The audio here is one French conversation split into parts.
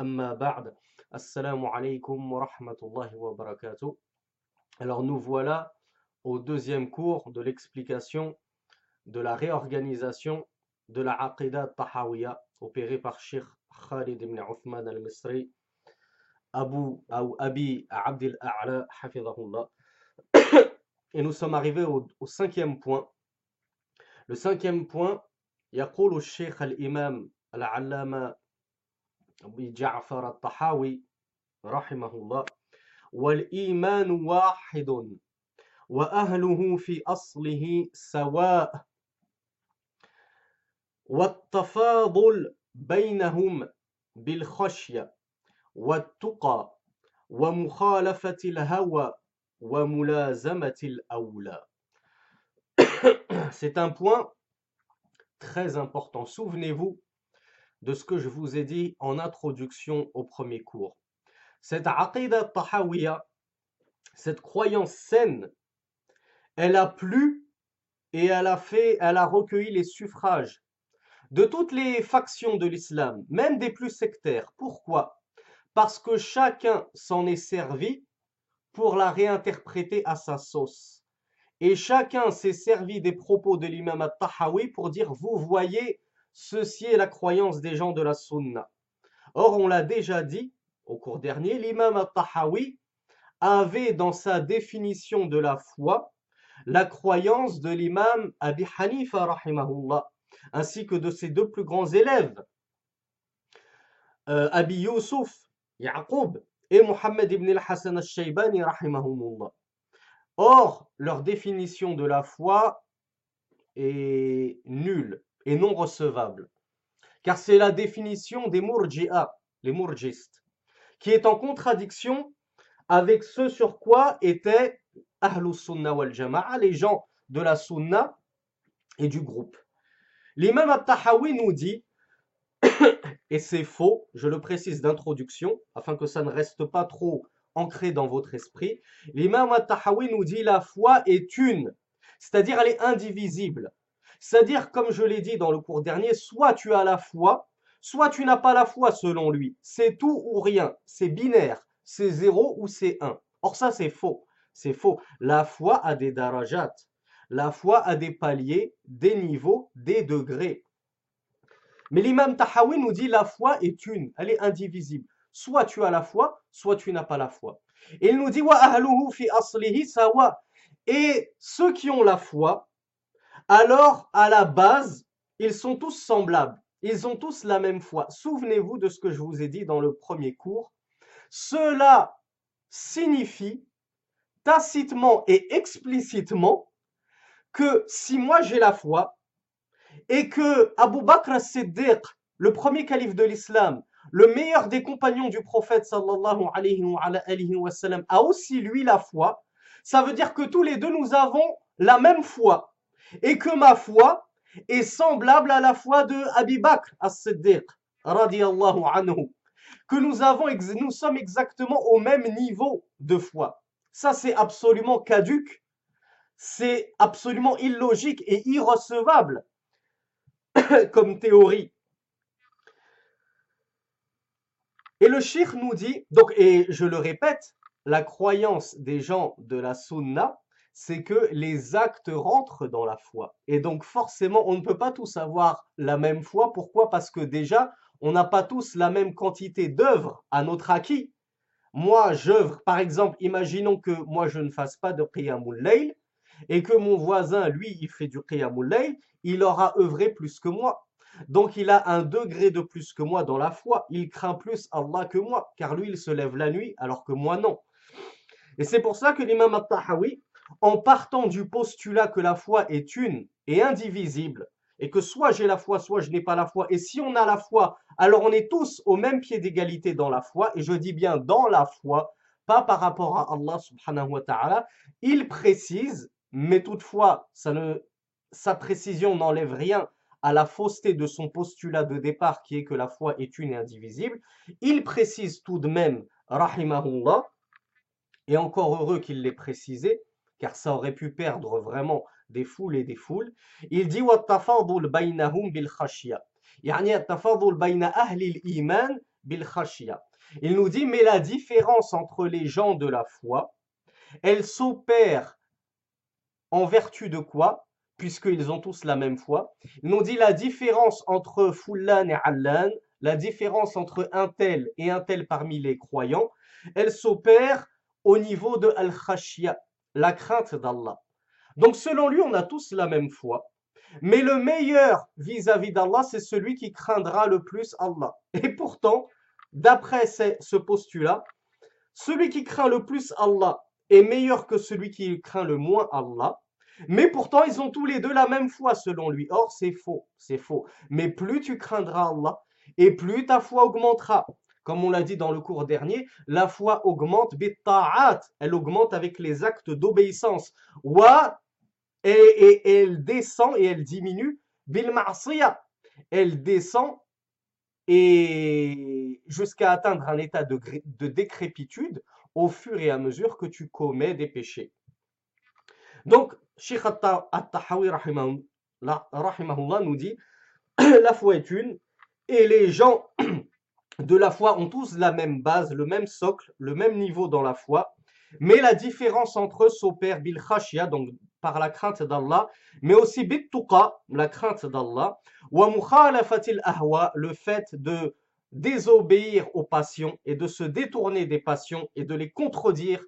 أما بعد السلام عليكم ورحمة الله وبركاته Alors nous voilà au deuxième cours de l'explication de la réorganisation de la Aqidah Tahawiyya opérée par Sheikh Khalid ibn Uthman al-Misri Abu ou Abi Abdel A'la Hafidahullah et nous sommes arrivés au, au cinquième point le cinquième point يقول الشيخ الإمام العلامة أبي جعفر الطحاوي رحمه الله والإيمان واحد وأهله في أصله سواء والتفاضل بينهم بالخشية والتقى ومخالفة الهوى وملازمة الأولى C'est un point très important. Souvenez-vous de ce que je vous ai dit en introduction au premier cours. Cette aqidah tahawiyya, cette croyance saine, elle a plu et elle a fait, elle a recueilli les suffrages de toutes les factions de l'islam, même des plus sectaires. Pourquoi? Parce que chacun s'en est servi pour la réinterpréter à sa sauce. Et chacun s'est servi des propos de l'imam al-Tahawi pour dire, vous voyez, ceci est la croyance des gens de la sunna. Or, on l'a déjà dit au cours dernier, l'imam al-Tahawi avait dans sa définition de la foi la croyance de l'imam Abi Hanifa ainsi que de ses deux plus grands élèves, euh, Abi Yusuf, et Muhammad ibn al-Hassan al-Shaybani. Or, leur définition de la foi est nulle et non recevable, car c'est la définition des murji'a, les murjistes, qui est en contradiction avec ce sur quoi étaient Ahlus Sunnah wal Jama'a, les gens de la Sunna et du groupe. L'imam al-Tahawi nous dit, et c'est faux, je le précise d'introduction, afin que ça ne reste pas trop ancré dans votre esprit, l'imam al-Tahawi nous dit la foi est une, c'est-à-dire elle est indivisible. C'est-à-dire, comme je l'ai dit dans le cours dernier, soit tu as la foi, soit tu n'as pas la foi selon lui. C'est tout ou rien, c'est binaire, c'est zéro ou c'est un. Or ça c'est faux, c'est faux. La foi a des darajat, la foi a des paliers, des niveaux, des degrés. Mais l'imam Tahawi nous dit la foi est une, elle est indivisible. Soit tu as la foi, soit tu n'as pas la foi. Et il nous dit wa fi aslihi sawa. Et ceux qui ont la foi, alors à la base, ils sont tous semblables. Ils ont tous la même foi. Souvenez-vous de ce que je vous ai dit dans le premier cours. Cela signifie tacitement et explicitement que si moi j'ai la foi et que Abu Bakr as-Siddiq, le premier calife de l'islam, le meilleur des compagnons du prophète sallallahu alayhi wa sallam, a aussi lui la foi, ça veut dire que tous les deux nous avons la même foi et que ma foi est semblable à la foi de Abi Bakr as-Siddiq radiyallahu anhu que nous avons nous sommes exactement au même niveau de foi. Ça c'est absolument caduque, c'est absolument illogique et irrecevable comme théorie. Et le shir nous dit, donc, et je le répète, la croyance des gens de la sunna, c'est que les actes rentrent dans la foi. Et donc forcément, on ne peut pas tous avoir la même foi. Pourquoi? Parce que déjà, on n'a pas tous la même quantité d'œuvres à notre acquis. Moi, j'œuvre, par exemple, imaginons que moi, je ne fasse pas de qiyamul layl et que mon voisin, lui, il fait du qiyamul layl, il aura œuvré plus que moi. Donc il a un degré de plus que moi dans la foi. Il craint plus Allah que moi, car lui, il se lève la nuit, alors que moi, non. Et c'est pour ça que l'imam al-Tahawi, en partant du postulat que la foi est une et indivisible, et que soit j'ai la foi, soit je n'ai pas la foi. Et si on a la foi, alors on est tous au même pied d'égalité dans la foi. Et je dis bien dans la foi, pas par rapport à Allah subhanahu wa ta'ala. Il précise, mais toutefois, sa précision n'enlève rien à la fausseté de son postulat de départ qui est que la foi est une et indivisible. Il précise tout de même, rahimahullah, et encore heureux qu'il l'ait précisé, car ça aurait pu perdre vraiment des foules et des foules. Il dit وَالتَّفَاضُلْ بَيْنَهُمْ بِالْخَشْيَةِ يعني التفاضل بين أهل الإيمان بالخشية. Il nous dit, mais la différence entre les gens de la foi, elle s'opère en vertu de quoi Puisqu'ils ont tous la même foi. Il nous dit la différence entre Fullan et Allan, la différence entre un tel et un tel parmi les croyants, elle s'opère au niveau de Al-Khashya, la crainte d'Allah. Donc selon lui, on a tous la même foi. Mais le meilleur vis-à-vis d'Allah, c'est celui qui craindra le plus Allah. Et pourtant, d'après ce postulat, celui qui craint le plus Allah est meilleur que celui qui craint le moins Allah. Mais pourtant, ils ont tous les deux la même foi selon lui. Or, c'est faux, c'est faux. Mais plus tu craindras Allah, et plus ta foi augmentera. Comme on l'a dit dans le cours dernier, la foi augmente elle augmente avec les actes d'obéissance. Wa et, elle descend et elle diminue bil Elle descend et jusqu'à atteindre un état de, de décrépitude au fur et à mesure que tu commets des péchés. Donc, Sheikh At-Tahawi rahimahullah nous dit la foi est une et les gens de la foi ont tous la même base, le même socle, le même niveau dans la foi. Mais la différence entre eux s'opère bil khashia, donc par la crainte d'Allah, mais aussi bit la crainte d'Allah, wa mukhalafatil ahwa, le fait de désobéir aux passions et de se détourner des passions et de les contredire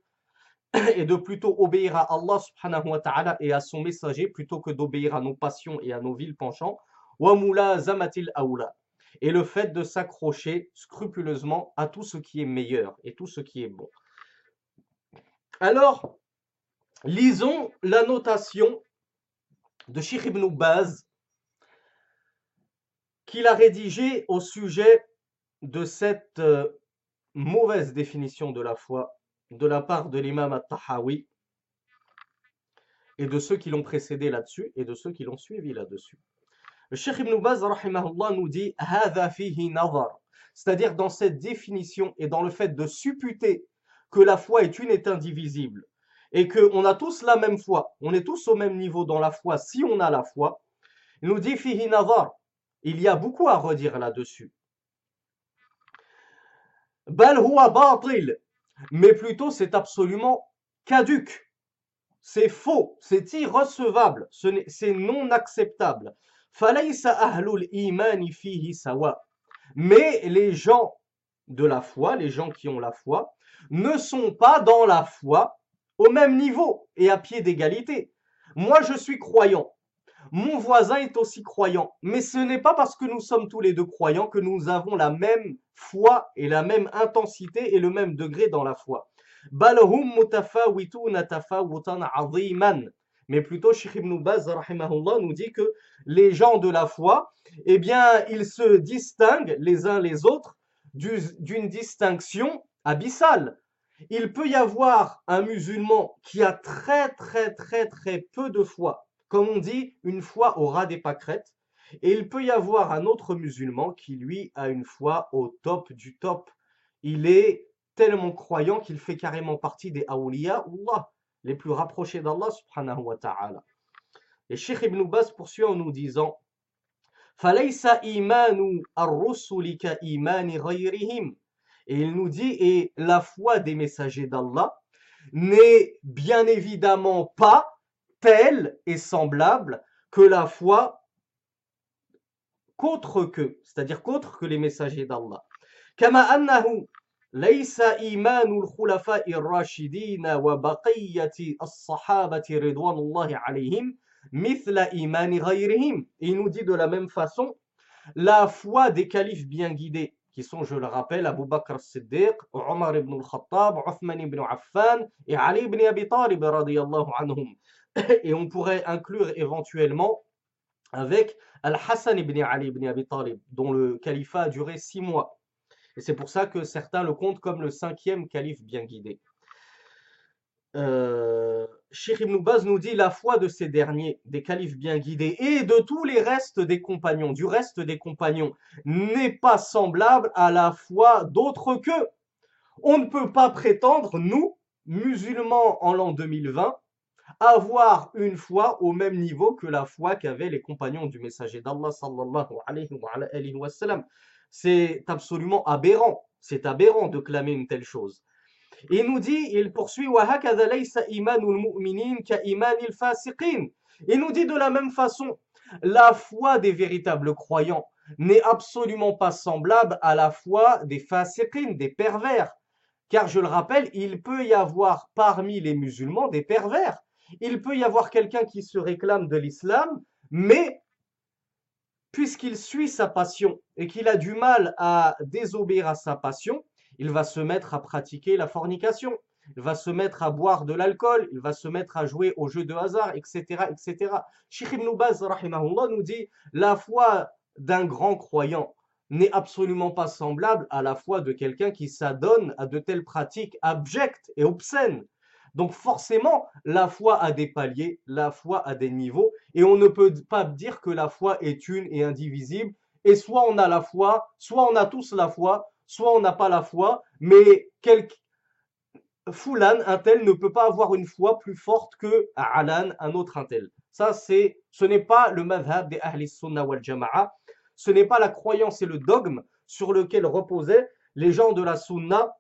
et de plutôt obéir à Allah subhanahu wa ta'ala et à son messager plutôt que d'obéir à nos passions et à nos villes penchants. Wa zamatil awla et le fait de s'accrocher scrupuleusement à tout ce qui est meilleur et tout ce qui est bon. Alors, lisons la notation de Sheikh ibn Baz qu'il a rédigée au sujet de cette euh, mauvaise définition de la foi de la part de l'imam at-Tahawi et de ceux qui l'ont précédé là-dessus et de ceux qui l'ont suivi là-dessus. Le Cheikh Ibn Baz nous dit c'est-à-dire dans cette définition et dans le fait de supputer que la foi est une et indivisible et qu'on a tous la même foi, on est tous au même niveau dans la foi si on a la foi, il nous dit fihi. Il y a beaucoup à redire là-dessus. Bal. Mais plutôt c'est absolument caduque. C'est faux, c'est irrecevable, c'est non acceptable. Mais les gens de la foi, les gens qui ont la foi, ne sont pas dans la foi au même niveau et à pied d'égalité. Moi, je suis croyant. Mon voisin est aussi croyant. Mais ce n'est pas parce que nous sommes tous les deux croyants que nous avons la même foi et la même intensité et le même degré dans la foi mais plutôt Sheikh Ibn Baz nous dit que les gens de la foi, eh bien, ils se distinguent les uns les autres d'une distinction abyssale. Il peut y avoir un musulman qui a très très très très peu de foi, comme on dit, une foi au ras des pâquerettes, et il peut y avoir un autre musulman qui lui a une foi au top du top. Il est tellement croyant qu'il fait carrément partie des awliya Allah les plus rapprochés d'Allah subhanahu wa ta'ala. Et Sheikh Ibn Baz poursuit en nous disant Et il nous dit, et la foi des messagers d'Allah n'est bien évidemment pas telle et semblable que la foi qu'autre que, c'est-à-dire qu'autre que les messagers d'Allah. ليس إيمان الخلفاء الراشدين وبقية الصحابة رضوان الله عليهم مثل إيمان غيرهم. Il nous dit de la même façon, la foi des califes bien guidés, qui sont, je le rappelle, Abu Bakr al-Siddiq, Omar ibn al-Khattab, Uthman ibn Affan et Ali ibn Abi Talib radiyallahu anhum. Et on pourrait inclure éventuellement avec Al-Hassan ibn Ali ibn Abi Talib, dont le califat a duré six mois. Et c'est pour ça que certains le comptent comme le cinquième calife bien guidé. Euh, Baz nous dit la foi de ces derniers, des califes bien guidés, et de tous les restes des compagnons, du reste des compagnons, n'est pas semblable à la foi d'autres qu'eux. On ne peut pas prétendre, nous, musulmans en l'an 2020, avoir une foi au même niveau que la foi qu'avaient les compagnons du messager d'Allah sallallahu alayhi wa sallam. C'est absolument aberrant. C'est aberrant de clamer une telle chose. Il nous dit, il poursuit, il nous dit de la même façon, la foi des véritables croyants n'est absolument pas semblable à la foi des fasiqin, des pervers. Car je le rappelle, il peut y avoir parmi les musulmans des pervers. Il peut y avoir quelqu'un qui se réclame de l'islam, mais puisqu'il suit sa passion et qu'il a du mal à désobéir à sa passion, il va se mettre à pratiquer la fornication, il va se mettre à boire de l'alcool, il va se mettre à jouer aux jeux de hasard, etc. etc. Sheikh Ibn nous dit la foi d'un grand croyant n'est absolument pas semblable à la foi de quelqu'un qui s'adonne à de telles pratiques abjectes et obscènes. Donc forcément, la foi a des paliers, la foi a des niveaux, et on ne peut pas dire que la foi est une et indivisible, et soit on a la foi, soit on a tous la foi, soit on n'a pas la foi, mais quelque Foulan, un tel, ne peut pas avoir une foi plus forte que Alan, un autre un tel. Ça, c'est, ce n'est pas le madhab des Ahli Sunnah wal Jama'a, ce n'est pas la croyance et le dogme sur lequel reposaient les gens de la Sunna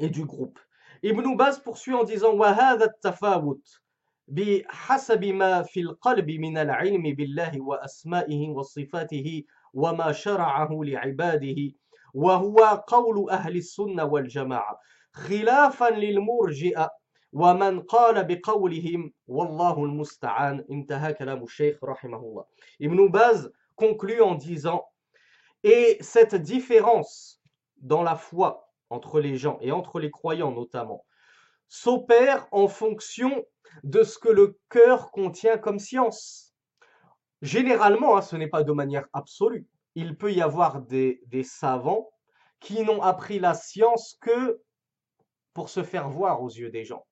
et du groupe. Ibn Baz poursuit en disant وهذا التفاوت بحسب ما في القلب من العلم بالله وأسمائه وصفاته وما شرعه لعباده وهو قول أهل السنة والجماعة خلافا للمرجئة ومن قال بقولهم والله المستعان انتهى كلام الشيخ رحمه الله Ibn Baz conclut en disant et cette différence dans la foi entre les gens et entre les croyants notamment s'opère en fonction de ce que le cœur contient comme science. Généralement, hein, ce n'est pas de manière absolue il peut y avoir des, savants qui n'ont appris la science que pour se faire voir aux yeux des gens,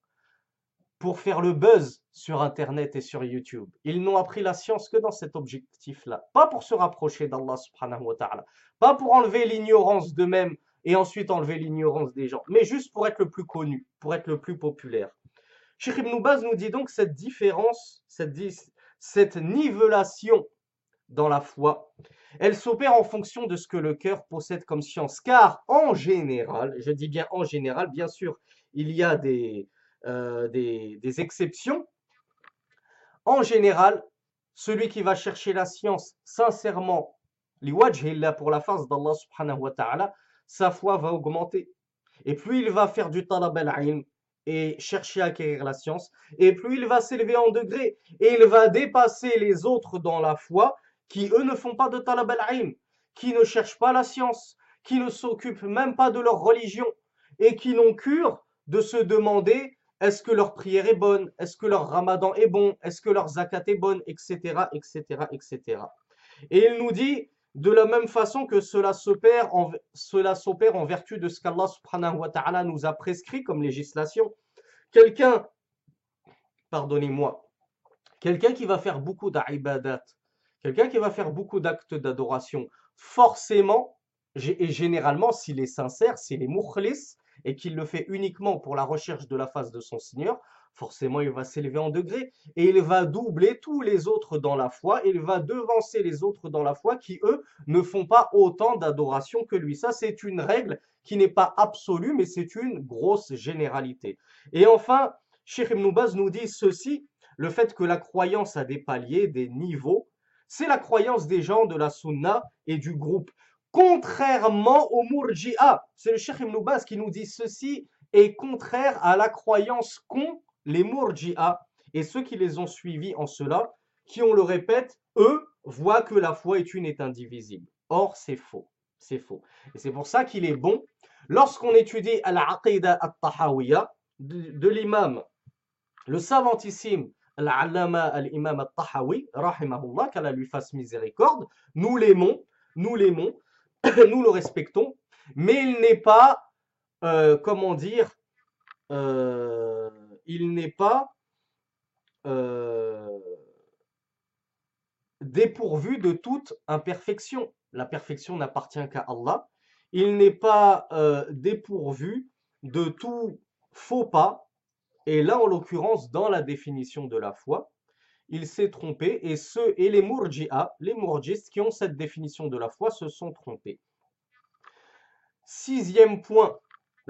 pour faire le buzz sur Internet et sur YouTube. Ils n'ont appris la science que dans cet objectif-là, pas pour se rapprocher d'Allah subhanahu wa ta'ala, pas pour enlever l'ignorance d'eux-mêmes et ensuite enlever l'ignorance des gens, mais juste pour être le plus connu, pour être le plus populaire. Sheikh Ibn nous dit donc cette différence, cette, cette nivellation dans la foi, elle s'opère en fonction de ce que le cœur possède comme science. Car en général, je dis bien en général, bien sûr, il y a des, euh, des, exceptions. En général, celui qui va chercher la science sincèrement, pour la face d'Allah subhanahu wa ta'ala, sa foi va augmenter. Et plus il va faire du talab al et chercher à acquérir la science, et plus il va s'élever en degré, et il va dépasser les autres dans la foi, qui eux ne font pas de talab al qui ne cherchent pas la science, qui ne s'occupent même pas de leur religion et qui n'ont cure de se demander est-ce que leur prière est bonne, est-ce que leur ramadan est bon, est-ce que leur zakat est bonne, etc., etc., etc. Et il nous dit de la même façon que cela s'opère en, en vertu de ce qu'Allah subhanahu wa ta'ala nous a prescrit comme législation. Quelqu'un, pardonnez-moi, quelqu'un qui va faire beaucoup d'ibadat, Quelqu'un qui va faire beaucoup d'actes d'adoration, forcément, et généralement, s'il est sincère, s'il est mukhlis, et qu'il le fait uniquement pour la recherche de la face de son Seigneur, forcément, il va s'élever en degré, et il va doubler tous les autres dans la foi, il va devancer les autres dans la foi qui, eux, ne font pas autant d'adoration que lui. Ça, c'est une règle qui n'est pas absolue, mais c'est une grosse généralité. Et enfin, Sheikh Ibn nous dit ceci, le fait que la croyance a des paliers, des niveaux, c'est la croyance des gens de la sunna et du groupe. Contrairement au murji'a, c'est le Cheikh Ibn qui nous dit ceci est contraire à la croyance qu'ont les murji'a et ceux qui les ont suivis en cela, qui, on le répète, eux, voient que la foi est une et indivisible. Or, c'est faux. C'est faux. Et c'est pour ça qu'il est bon, lorsqu'on étudie Al-Aqidah al-Tahawiyya de, de l'imam, le savantissime l'allama al-imam al-Tahawi, rahimahullah, qu'Allah lui fasse miséricorde, nous l'aimons, nous l'aimons, nous le respectons, mais il n'est pas, euh, comment dire, euh, il n'est pas euh, dépourvu de toute imperfection. La perfection n'appartient qu'à Allah. Il n'est pas dépourvu de tout faux pas. Et là, en l'occurrence, dans la définition de la foi, il s'est trompé et ceux et les murji'a, les murjistes qui ont cette définition de la foi se sont trompés. Sixième point,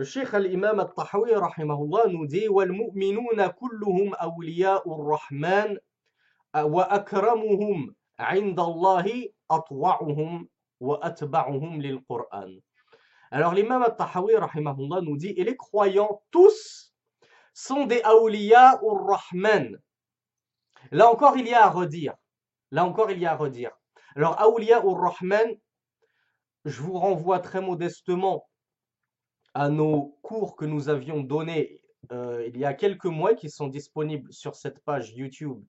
Cheikh al-Imam al-Tahawi rahimahullah nous dit وَالْمُؤْمِنُونَ كُلُّهُمْ أَوْلِيَاءُ الرَّحْمَنِ وَأَكْرَمُهُمْ عِنْدَ اللَّهِ أَطْوَعُهُمْ وَأَتْبَعُهُمْ لِلْقُرْآنِ Alors l'imam al-Tahawi rahimahullah nous dit et les croyants tous sont des awliya ur-Rahman. Là encore il y a à redire. Là encore il y a à redire. Alors awliya ur-Rahman, je vous renvoie très modestement à nos cours que nous avions donnés euh, il y a quelques mois qui sont disponibles sur cette page YouTube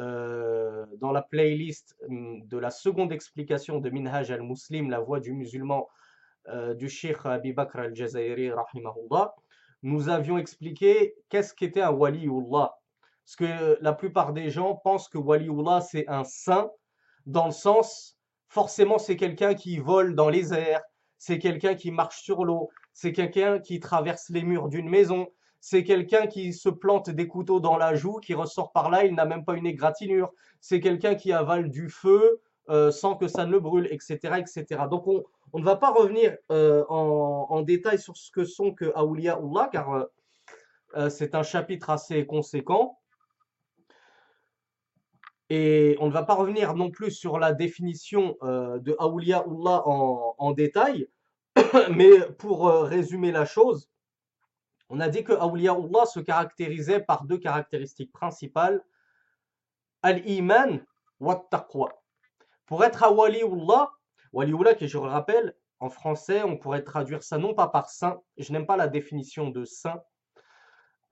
euh, dans la playlist hum, de la seconde explication de Minhaj al-Muslim, la voix du musulman euh, du Sheikh Abi Bakr al-Jazairi, rahimahullah, nous avions expliqué qu'est-ce qu'était un waliullah. Parce que la plupart des gens pensent que waliullah c'est un saint, dans le sens, forcément c'est quelqu'un qui vole dans les airs, c'est quelqu'un qui marche sur l'eau, c'est quelqu'un qui traverse les murs d'une maison, c'est quelqu'un qui se plante des couteaux dans la joue, qui ressort par là, il n'a même pas une égratignure, c'est quelqu'un qui avale du feu euh, sans que ça ne le brûle, etc. etc. Donc on, ne va pas revenir euh, en, détail sur ce que sont que Allah, car euh, c'est un chapitre assez conséquent. Et on ne va pas revenir non plus sur la définition de Awliyaullah en, en détail. Mais pour euh, résumer la chose, on a dit que Allah se caractérisait par deux caractéristiques principales, al-iman wa taqwa. Pour être un waliullah, qui je le rappelle, en français, on pourrait traduire ça non pas par saint, je n'aime pas la définition de saint,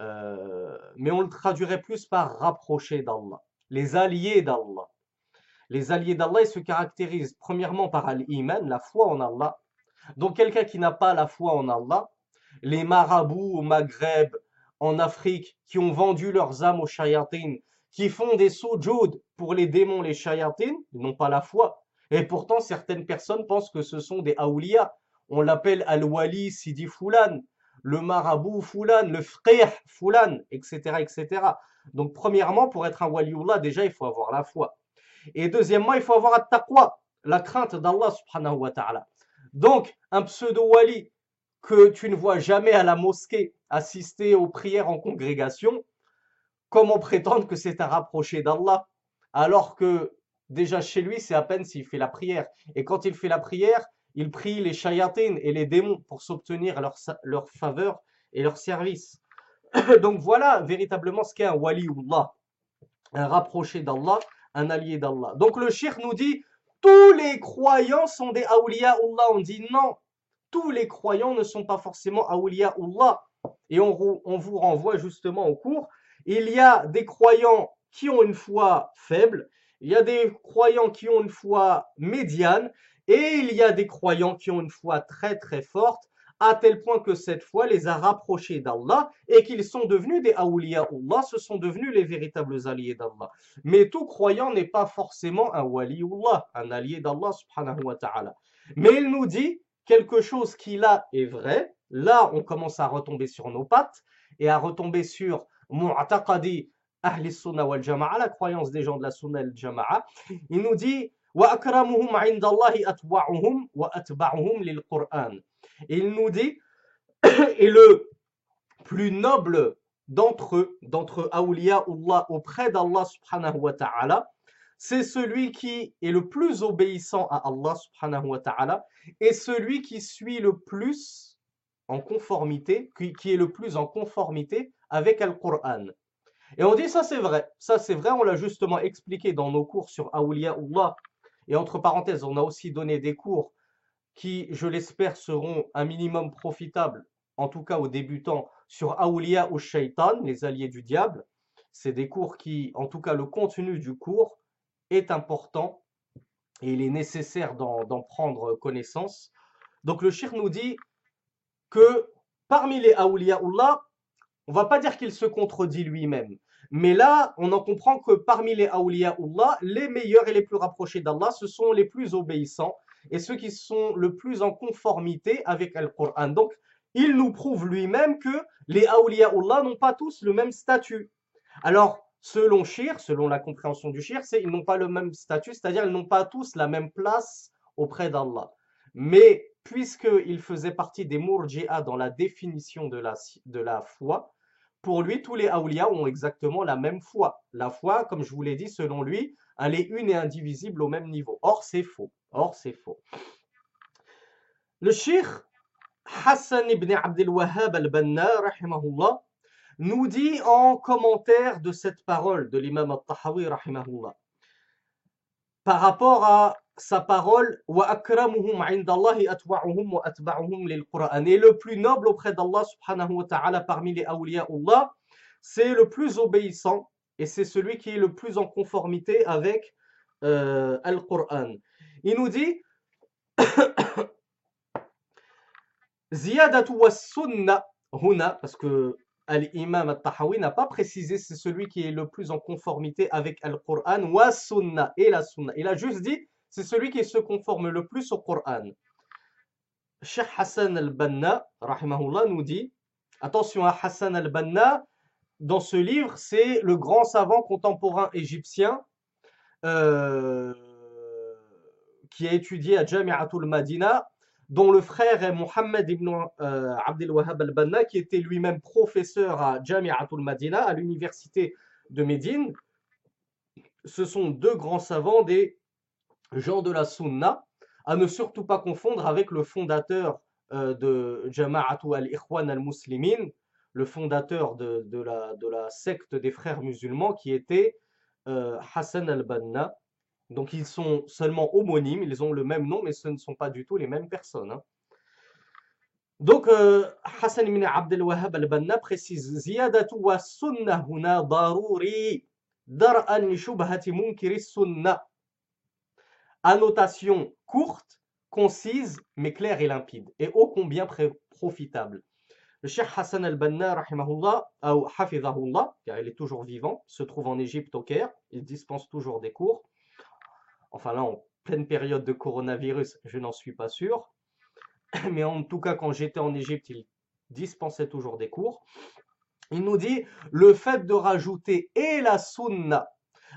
euh, mais on le traduirait plus par rapproché d'Allah, les alliés d'Allah. Les alliés d'Allah, se caractérisent premièrement par al-iman, la foi en Allah, donc quelqu'un qui n'a pas la foi en Allah, les marabouts au Maghreb, en Afrique, qui ont vendu leurs âmes aux shayatines, qui font des sojoud pour les démons, les shayatines, n'ont pas la foi. Et pourtant, certaines personnes pensent que ce sont des awliya. On l'appelle al-wali sidi fulan, le marabout fulan, le frère fulan, etc., etc. Donc, premièrement, pour être un waliullah, déjà, il faut avoir la foi. Et deuxièmement, il faut avoir la taqwa, la crainte d'Allah subhanahu wa ta'ala. Donc, un pseudo-wali que tu ne vois jamais à la mosquée assister aux prières en congrégation, comment prétendre que c'est un rapproché d'Allah alors que déjà chez lui, c'est à peine s'il fait la prière. Et quand il fait la prière, il prie les shayatines et les démons pour s'obtenir leur, leur faveur et leur service. Donc voilà véritablement ce qu'est un waliullah, un rapproché d'Allah, un allié d'Allah. Donc le shir nous dit tous les croyants sont des Allah. On dit non, tous les croyants ne sont pas forcément Allah. Et on, on vous renvoie justement au cours. Il y a des croyants qui ont une foi faible, il y a des croyants qui ont une foi médiane, et il y a des croyants qui ont une foi très très forte à tel point que cette foi les a rapprochés d'Allah et qu'ils sont devenus des Allah, ce sont devenus les véritables alliés d'Allah. Mais tout croyant n'est pas forcément un waliullah, un allié d'Allah subhanahu wa ta'ala. Mais il nous dit quelque chose qui là est vrai, là on commence à retomber sur nos pattes et à retomber sur mu'taqadi ahli wal jama'a, la croyance des gens de la sunnah al jama'a. Il nous dit wa akramuhum 'inda wa il nous dit, et le plus noble d'entre eux, d'entre Awliya Allah auprès d'Allah subhanahu wa ta'ala, c'est celui qui est le plus obéissant à Allah subhanahu wa ta'ala et celui qui suit le plus en conformité, qui, est le plus en conformité avec Al-Qur'an. Et on dit ça c'est vrai, ça c'est vrai, on l'a justement expliqué dans nos cours sur Awliya Allah. Et entre parenthèses, on a aussi donné des cours qui, je l'espère, seront un minimum profitables, en tout cas aux débutants, sur Aoulia ou Shaitan, les alliés du diable. c'est des cours qui, en tout cas le contenu du cours, est important et il est nécessaire d'en prendre connaissance. Donc le shir nous dit que parmi les awliyaullah, on va pas dire qu'il se contredit lui-même. Mais là, on en comprend que parmi les awliyaullah, les meilleurs et les plus rapprochés d'Allah, ce sont les plus obéissants et ceux qui sont le plus en conformité avec le Coran. Donc, il nous prouve lui-même que les awliyaullah n'ont pas tous le même statut. Alors, selon Shir, selon la compréhension du Shir, c'est ils n'ont pas le même statut, c'est-à-dire ils n'ont pas tous la même place auprès d'Allah. Mais puisqu'il faisait partie des murji'a dans la définition de la, de la foi, pour lui, tous les awliya ont exactement la même foi. La foi, comme je vous l'ai dit, selon lui, elle est une et indivisible au même niveau. Or, c'est faux. Or, c'est faux. Le Sheikh Hassan ibn Abdel Wahhab al-Banna, nous dit en commentaire de cette parole de l'imam al-Tahawi, par rapport à sa parole et le plus noble auprès d'Allah subhanahu wa ta'ala parmi les awliyaullah c'est le plus obéissant et c'est celui qui est le plus en conformité avec euh, Al-Qur'an. Il nous dit parce que Al-Imam al-Tahawi n'a pas précisé c'est celui qui est le plus en conformité avec Al-Qur'an wa et la sunna. Il a juste dit c'est celui qui se conforme le plus au Coran. Cheikh Hassan al-Banna, rahimahullah, nous dit, attention à Hassan al-Banna, dans ce livre, c'est le grand savant contemporain égyptien euh, qui a étudié à Jami'atul Madina, dont le frère est Mohammed ibn euh, Abdel Wahhab al-Banna, qui était lui-même professeur à Jami'atul Madina, à l'université de Médine. Ce sont deux grands savants des gens de la Sunna, à ne surtout pas confondre avec le fondateur euh, de Jama'atu al-Ikhwan al-Muslimin, le fondateur de, la, secte des frères musulmans qui était euh, Hassan al-Banna. Donc ils sont seulement homonymes, ils ont le même nom, mais ce ne sont pas du tout les mêmes personnes. Hein. Donc euh, Hassan ibn Abdel Wahhab al-Banna précise Ziyadatu wa sunnah huna daruri dar'an shubhati munkiri sunnah Annotation courte, concise, mais claire et limpide, et ô combien profitable. Le Cheikh Hassan al-Banna, rahimahullah, ou hafizahullah, car il est toujours vivant, se trouve en Égypte au Caire, il dispense toujours des cours. Enfin là, en pleine période de coronavirus, je n'en suis pas sûr. Mais en tout cas, quand j'étais en Égypte, il dispensait toujours des cours. Il nous dit, le fait de rajouter et la sunna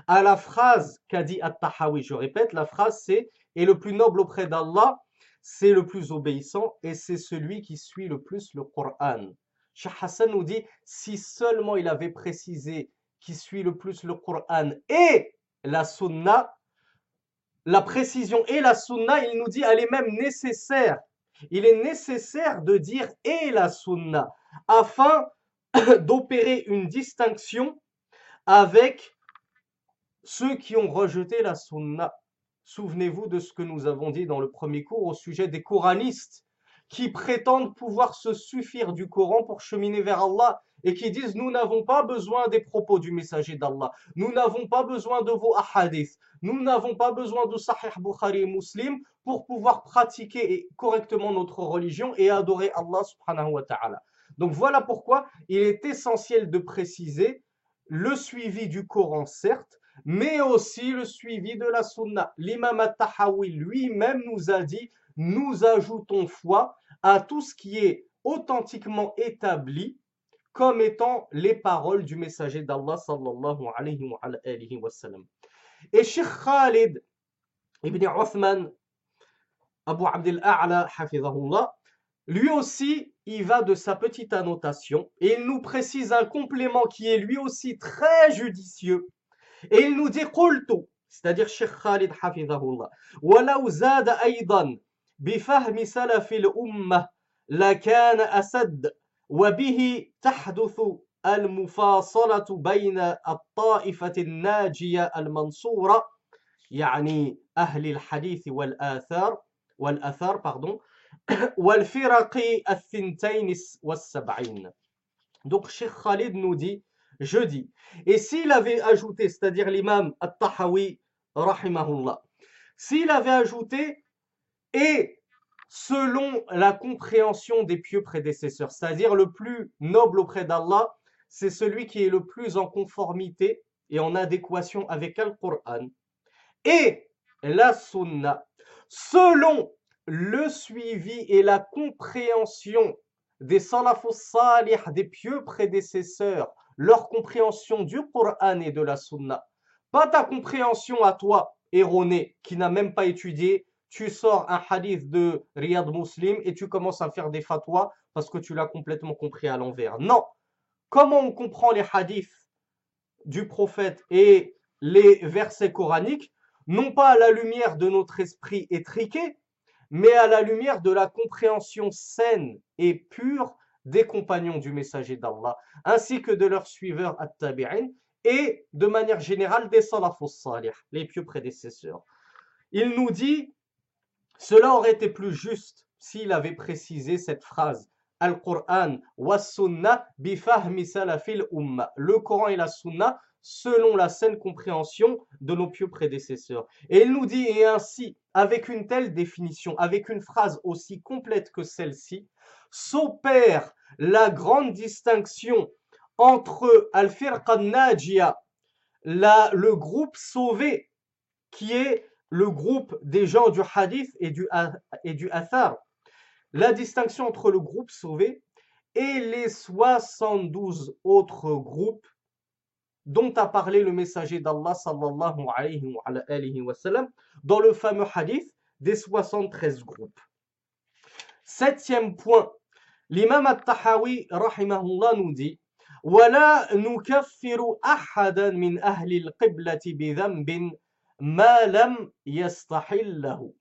à la phrase qu'a dit At-Tahawi. Je répète, la phrase c'est Et le plus noble auprès d'Allah, c'est le plus obéissant et c'est celui qui suit le plus le Coran. Cheikh Hassan nous dit Si seulement il avait précisé qui suit le plus le Coran et la Sunna, la précision et la Sunna, il nous dit elle est même nécessaire. Il est nécessaire de dire et la Sunna afin d'opérer une distinction avec ceux qui ont rejeté la sunna, souvenez-vous de ce que nous avons dit dans le premier cours au sujet des coranistes qui prétendent pouvoir se suffire du Coran pour cheminer vers Allah et qui disent nous n'avons pas besoin des propos du messager d'Allah, nous n'avons pas besoin de vos ahadiths, nous n'avons pas besoin de Sahih Bukhari et Muslim pour pouvoir pratiquer correctement notre religion et adorer Allah subhanahu wa ta'ala. Donc voilà pourquoi il est essentiel de préciser le suivi du Coran certes, mais aussi le suivi de la sunna. L'imam al-Tahawi lui-même nous a dit, nous ajoutons foi à tout ce qui est authentiquement établi comme étant les paroles du messager d'Allah sallallahu alayhi wa, sallam. Et Sheikh Khalid ibn Uthman, Abu Abdel A'la, hafizahullah, lui aussi, il va de sa petite annotation et il nous précise un complément qui est lui aussi très judicieux Et il nous dit قلت c'est-à-dire Cheikh Khalid الله ولو زاد أيضا بفهم سلف الأمة لكان أسد وبه تحدث المفاصلة بين الطائفة الناجية المنصورة يعني أهل الحديث والآثار والآثار pardon والفرق الثنتين والسبعين Donc Cheikh Khalid nous dit je dis. Et s'il avait ajouté, c'est-à-dire l'imam At-Tahawi, s'il avait ajouté, et selon la compréhension des pieux prédécesseurs, c'est-à-dire le plus noble auprès d'Allah, c'est celui qui est le plus en conformité et en adéquation avec le Coran et la Sunna, selon le suivi et la compréhension des salafus salih, des pieux prédécesseurs, leur compréhension du Coran et de la Sunna. Pas ta compréhension à toi, erronée, qui n'a même pas étudié. Tu sors un hadith de Riyad Muslim et tu commences à faire des fatwas parce que tu l'as complètement compris à l'envers. Non. Comment on comprend les hadiths du prophète et les versets coraniques? Non pas à la lumière de notre esprit étriqué, mais à la lumière de la compréhension saine et pure des compagnons du messager d'Allah, ainsi que de leurs suiveurs at-tabi'in, et de manière générale des salafus salih, les pieux prédécesseurs. Il nous dit, cela aurait été plus juste s'il avait précisé cette phrase, Al-Qur'an wa sunnah bifahmi salafil umma. Le Coran et la sunna selon la saine compréhension de nos pieux prédécesseurs. Et il nous dit, et ainsi, avec une telle définition, avec une phrase aussi complète que celle-ci, s'opère la grande distinction entre Al-Firqa Najia, le groupe sauvé, qui est le groupe des gens du hadith et du, et du athar, la distinction entre le groupe sauvé et les 72 autres groupes dont a parlé le messager d'Allah sallallahu alayhi dans le fameux hadith des 73 groupes. Septième point, l'imam al-Tahawi rahimahullah nous dit ولا نكفر أحدا من أهل القبلة بذنب ما لم يستحله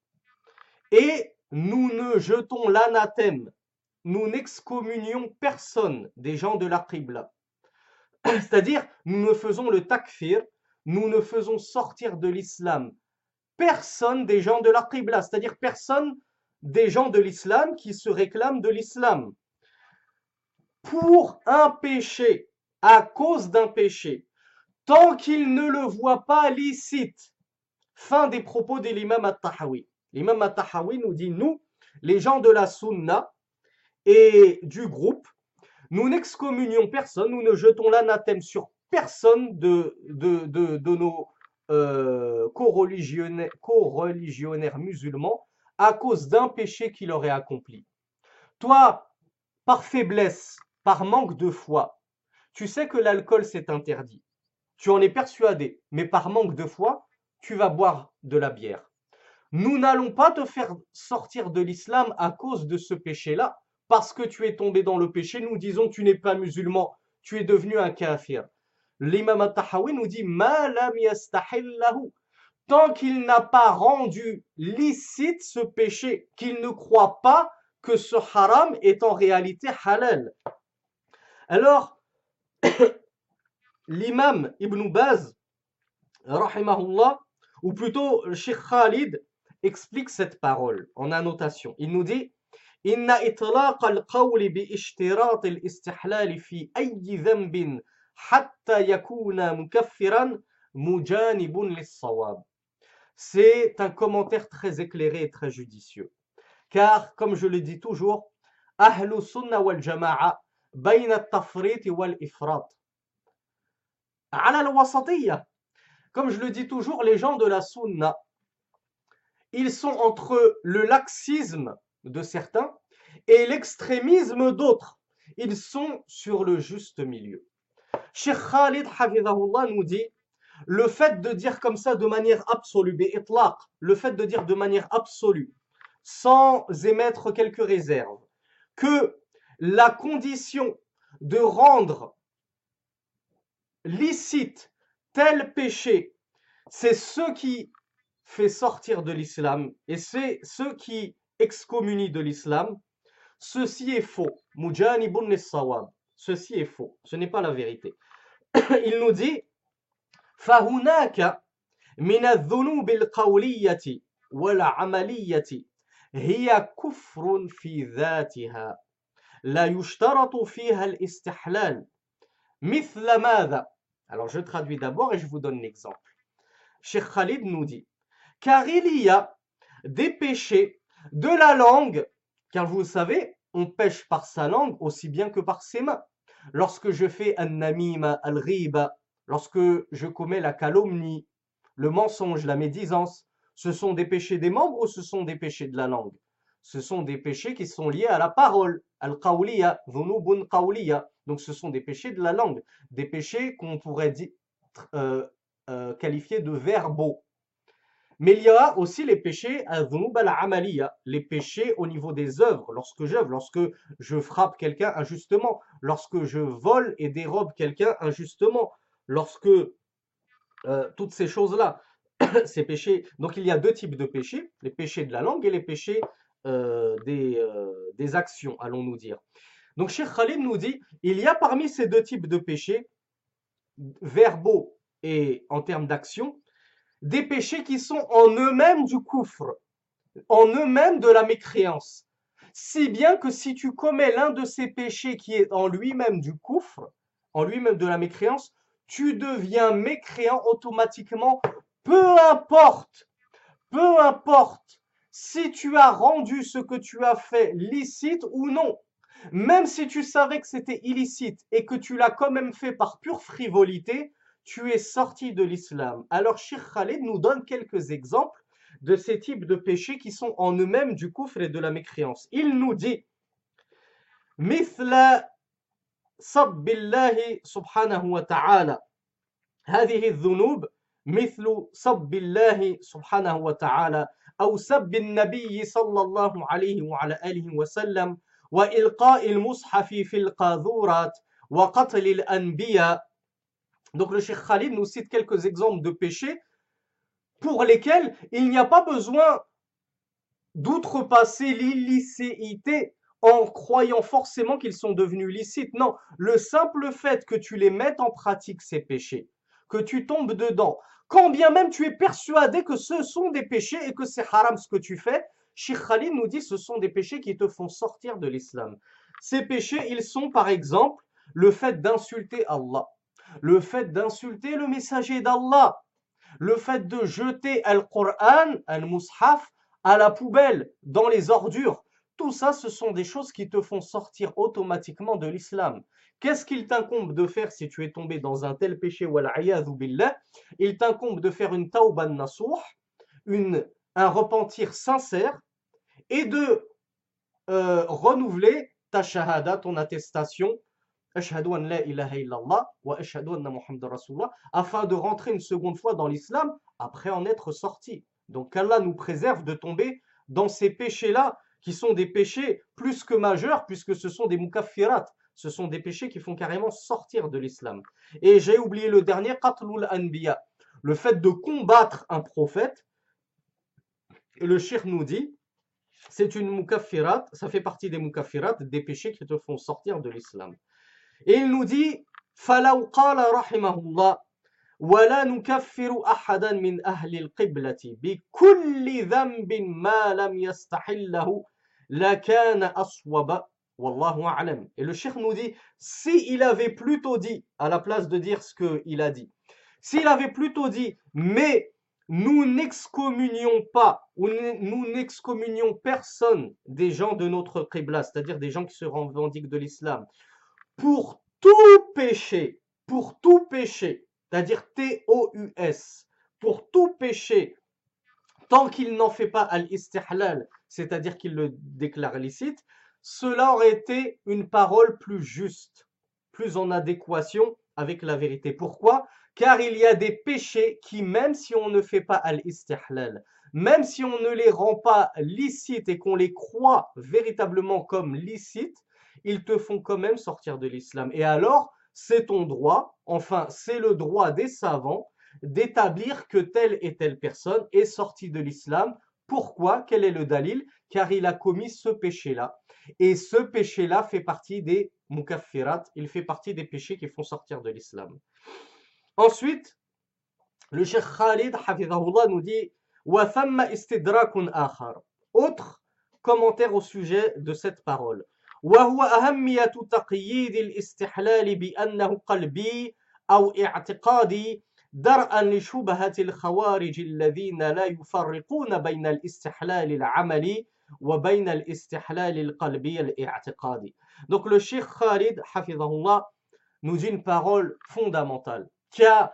Et nous ne jetons l'anathème, nous n'excommunions personne des gens de la Qibla C'est-à-dire, nous ne faisons le takfir, nous ne faisons sortir de l'islam personne des gens de la Qibla, c'est-à-dire personne des gens de l'islam qui se réclament de l'islam. Pour un péché, à cause d'un péché, tant qu'il ne le voit pas licite. Fin des propos de l'imam At-Tahawi. L'imam At-Tahawi nous dit, nous, les gens de la Sunna et du groupe, nous n'excommunions personne, nous ne jetons l'anathème sur personne de, nos euh, co-religionnaires musulmans à cause d'un péché qu'il aurait accompli. Toi, par faiblesse, par manque de foi, tu sais que l'alcool c'est interdit. Tu en es persuadé, mais par manque de foi, tu vas boire de la bière. Nous n'allons pas te faire sortir de l'islam à cause de ce péché-là, parce que tu es tombé dans le péché, nous disons tu n'es pas musulman, tu es devenu un kafir. L'imam al-Tahawi nous dit tant qu'il n'a pas rendu licite ce péché, qu'il ne croit pas que ce haram est en réalité halal. Alors, l'imam Ibn Baz, rahimahullah, ou plutôt Sheikh Khalid, explique cette parole en annotation. Il nous dit إن إطلاق القول باشتراط الاستحلال في أي ذنب حتى يكون مكفرا مجانب للصواب. c'est un commentaire très éclairé et très judicieux. Car, comme je le dis toujours, Ahlus Sunna wal Jama'a bayna tafrit wal ifrat. Comme je le dis toujours, les gens de la Sunna, ils sont entre le laxisme de certains et l'extrémisme d'autres. Ils sont sur le juste milieu. Cheikh Khalid nous dit le fait de dire comme ça de manière absolue, le fait de dire de manière absolue, sans émettre quelques réserves, que la condition de rendre licite tel péché, c'est ce qui fait sortir de l'islam et c'est ce qui excommunie de l'islam, ceci est faux. Ceci est faux. Ce n'est pas la vérité. Il nous dit فهناك من الذنوب القولية والعملية هي كفر في ذاتها لا يشترط فيها الاستحلال mithla Alors je traduis d'abord et je vous donne l'exemple. Cheikh Khalid nous dit, car il y a des péchés de la langue, car vous savez, on pêche par sa langue aussi bien que par ses mains. Lorsque je fais un namima al-riba, lorsque je commets la calomnie, le mensonge, la médisance, ce sont des péchés des membres ou ce sont des péchés de la langue? Ce sont des péchés qui sont liés à la parole, al-qawliya, dhunubun qawliya. Donc ce sont des péchés de la langue, des péchés qu'on pourrait dire, euh, euh, qualifier de verbaux. Mais il y a aussi les péchés les péchés au niveau des œuvres, lorsque j'œuvre, lorsque je frappe quelqu'un injustement, lorsque je vole et dérobe quelqu'un injustement, lorsque euh, toutes ces choses-là, ces péchés. Donc il y a deux types de péchés, les péchés de la langue et les péchés euh, des, euh, des, actions, allons-nous dire. Donc Cheikh Khalid nous dit, il y a parmi ces deux types de péchés, verbaux et en termes d'action, des péchés qui sont en eux-mêmes du coufre, en eux-mêmes de la mécréance. Si bien que si tu commets l'un de ces péchés qui est en lui-même du coufre, en lui-même de la mécréance, tu deviens mécréant automatiquement, peu importe, peu importe si tu as rendu ce que tu as fait licite ou non. Même si tu savais que c'était illicite et que tu l'as quand même fait par pure frivolité, tu es sorti de l'islam. Alors Shir Khalid nous donne quelques exemples de ces types de péchés qui sont en eux-mêmes du coufre de la mécréance. Il nous dit, صب الله سبحانه وتعالى. هذه الذنوب مثل صب الله سبحانه وتعالى أو سب النبي صلى الله عليه وعلى آله وسلم وإلقاء المصحف في القاذورات وقتل الأنبياء. Donc le Cheikh Khalid nous cite quelques exemples de péchés pour lesquels il n'y a pas besoin d'outrepasser l'illicéité en croyant forcément qu'ils sont devenus licites. Non, le simple fait que tu les mettes en pratique, ces péchés, que tu tombes dedans, quand bien même tu es persuadé que ce sont des péchés et que c'est haram ce que tu fais, Sheikh Khalid nous dit ce sont des péchés qui te font sortir de l'islam. Ces péchés, ils sont par exemple le fait d'insulter Allah, le fait d'insulter le messager d'Allah, le fait de jeter Al-Qur'an, Al-Mushaf, à la poubelle, dans les ordures. Tout ça, ce sont des choses qui te font sortir automatiquement de l'islam. Qu'est-ce qu'il t'incombe de faire si tu es tombé dans un tel péché, Il t'incombe de faire une tauban nasuh, une, un repentir sincère, et de euh, renouveler ta shahada, ton attestation, afin de rentrer une seconde fois dans l'islam après en être sorti. Donc Allah nous préserve de tomber dans ces péchés-là qui sont des péchés plus que majeurs puisque ce sont des mukaffirat, ce sont des péchés qui font carrément sortir de l'islam. Et j'ai oublié le dernier, qatlul anbiya, le fait de combattre un prophète. Le shir nous dit, c'est une mukaffirat, ça fait partie des mukaffirat, des péchés qui te font sortir de l'islam. Et il nous dit, فَلَوْ قَالَ رَحِمَهُ اللَّهِ ولا نكفر أحدا من أهل القبلة بكل ذنب ما لم يستحله et le cheikh nous dit, s'il avait plutôt dit, à la place de dire ce qu'il a dit, s'il avait plutôt dit, mais nous n'excommunions pas ou nous n'excommunions personne des gens de notre Qibla, c'est-à-dire des gens qui se revendiquent de l'islam, pour tout péché, pour tout péché, c'est-à-dire T-O-U-S, pour tout péché tant qu'il n'en fait pas al-istihlal, c'est-à-dire qu'il le déclare licite, cela aurait été une parole plus juste, plus en adéquation avec la vérité. Pourquoi? Car il y a des péchés qui, même si on ne fait pas al-istihlal, même si on ne les rend pas licites et qu'on les croit véritablement comme licites, ils te font quand même sortir de l'islam. Et alors, c'est ton droit, enfin, c'est le droit des savants d'établir que telle et telle personne est sortie de l'islam. Pourquoi Quel est le dalil Car il a commis ce péché-là. Et ce péché-là fait partie des mukaffirat, il fait partie des péchés qui font sortir de l'islam. Ensuite, le Cheikh Khalid, nous dit Autre commentaire au sujet de cette parole. وهو أهمية تقييد الاستحلال بأنه قلبي أو اعتقادي درءا لشبهة الخوارج الذين لا يفرقون بين الاستحلال العملي وبين الاستحلال القلبي الاعتقادي. Donc le Cheikh Khalid, hafizahullah, nous dit une parole fondamentale qui a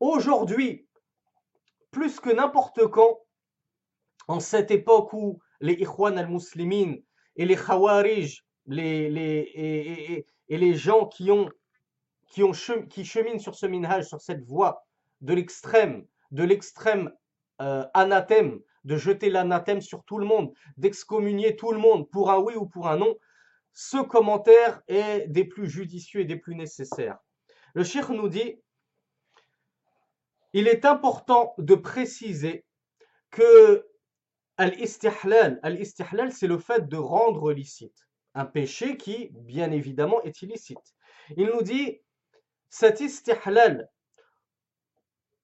aujourd'hui, plus que n'importe quand, en cette époque où les Ikhwan al-Muslimin et les Khawarij les, les, et, et, et, les gens qui, ont, qui, ont cheminent sur ce minhaj, sur cette voie de l'extrême, de l'extrême euh, anathème, de jeter l'anathème sur tout le monde, d'excommunier tout le monde pour un oui ou pour un non, ce commentaire est des plus judicieux et des plus nécessaires. Le cheikh nous dit, il est important de préciser que al-istihlal, al-istihlal c'est le fait de rendre licite un péché qui, bien évidemment, est illicite. Il nous dit, cet istihlal,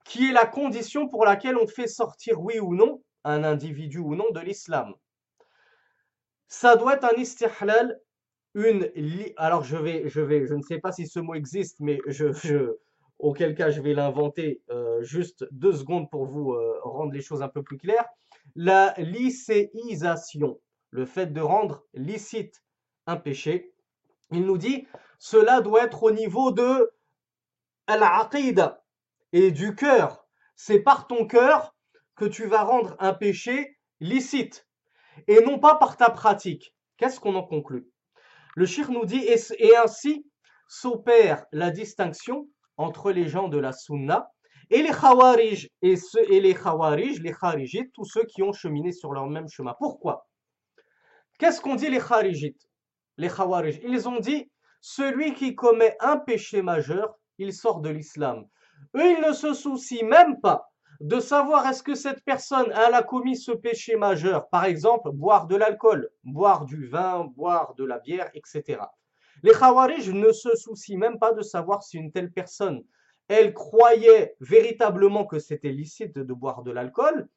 qui est la condition pour laquelle on fait sortir, oui ou non, un individu ou non de l'islam. Ça doit être un istihlal, une... Alors, je vais, je vais, je ne sais pas si ce mot existe, mais je, auquel cas je vais l'inventer euh, juste deux secondes pour vous euh, rendre les choses un peu plus claires. La lycéisation, le fait de rendre licite un péché. Il nous dit, cela doit être au niveau de al et du cœur. C'est par ton cœur que tu vas rendre un péché licite et non pas par ta pratique. Qu'est-ce qu'on en conclut? Le shir nous dit, et, ainsi s'opère la distinction entre les gens de la sunna et les khawarij, et, les khawarij, les kharijites, tous ceux qui ont cheminé sur leur même chemin. Pourquoi? Qu'est-ce qu'on dit les kharijites. Ils ont dit, celui qui commet un péché majeur, il sort de l'islam. Eux, ils ne se soucient même pas de savoir est-ce que cette personne a commis ce péché majeur, par exemple boire de l'alcool, boire du vin, boire de la bière, etc. Les Khawarij ne se soucient même pas de savoir si une telle personne, elle croyait véritablement que c'était licite de boire de l'alcool,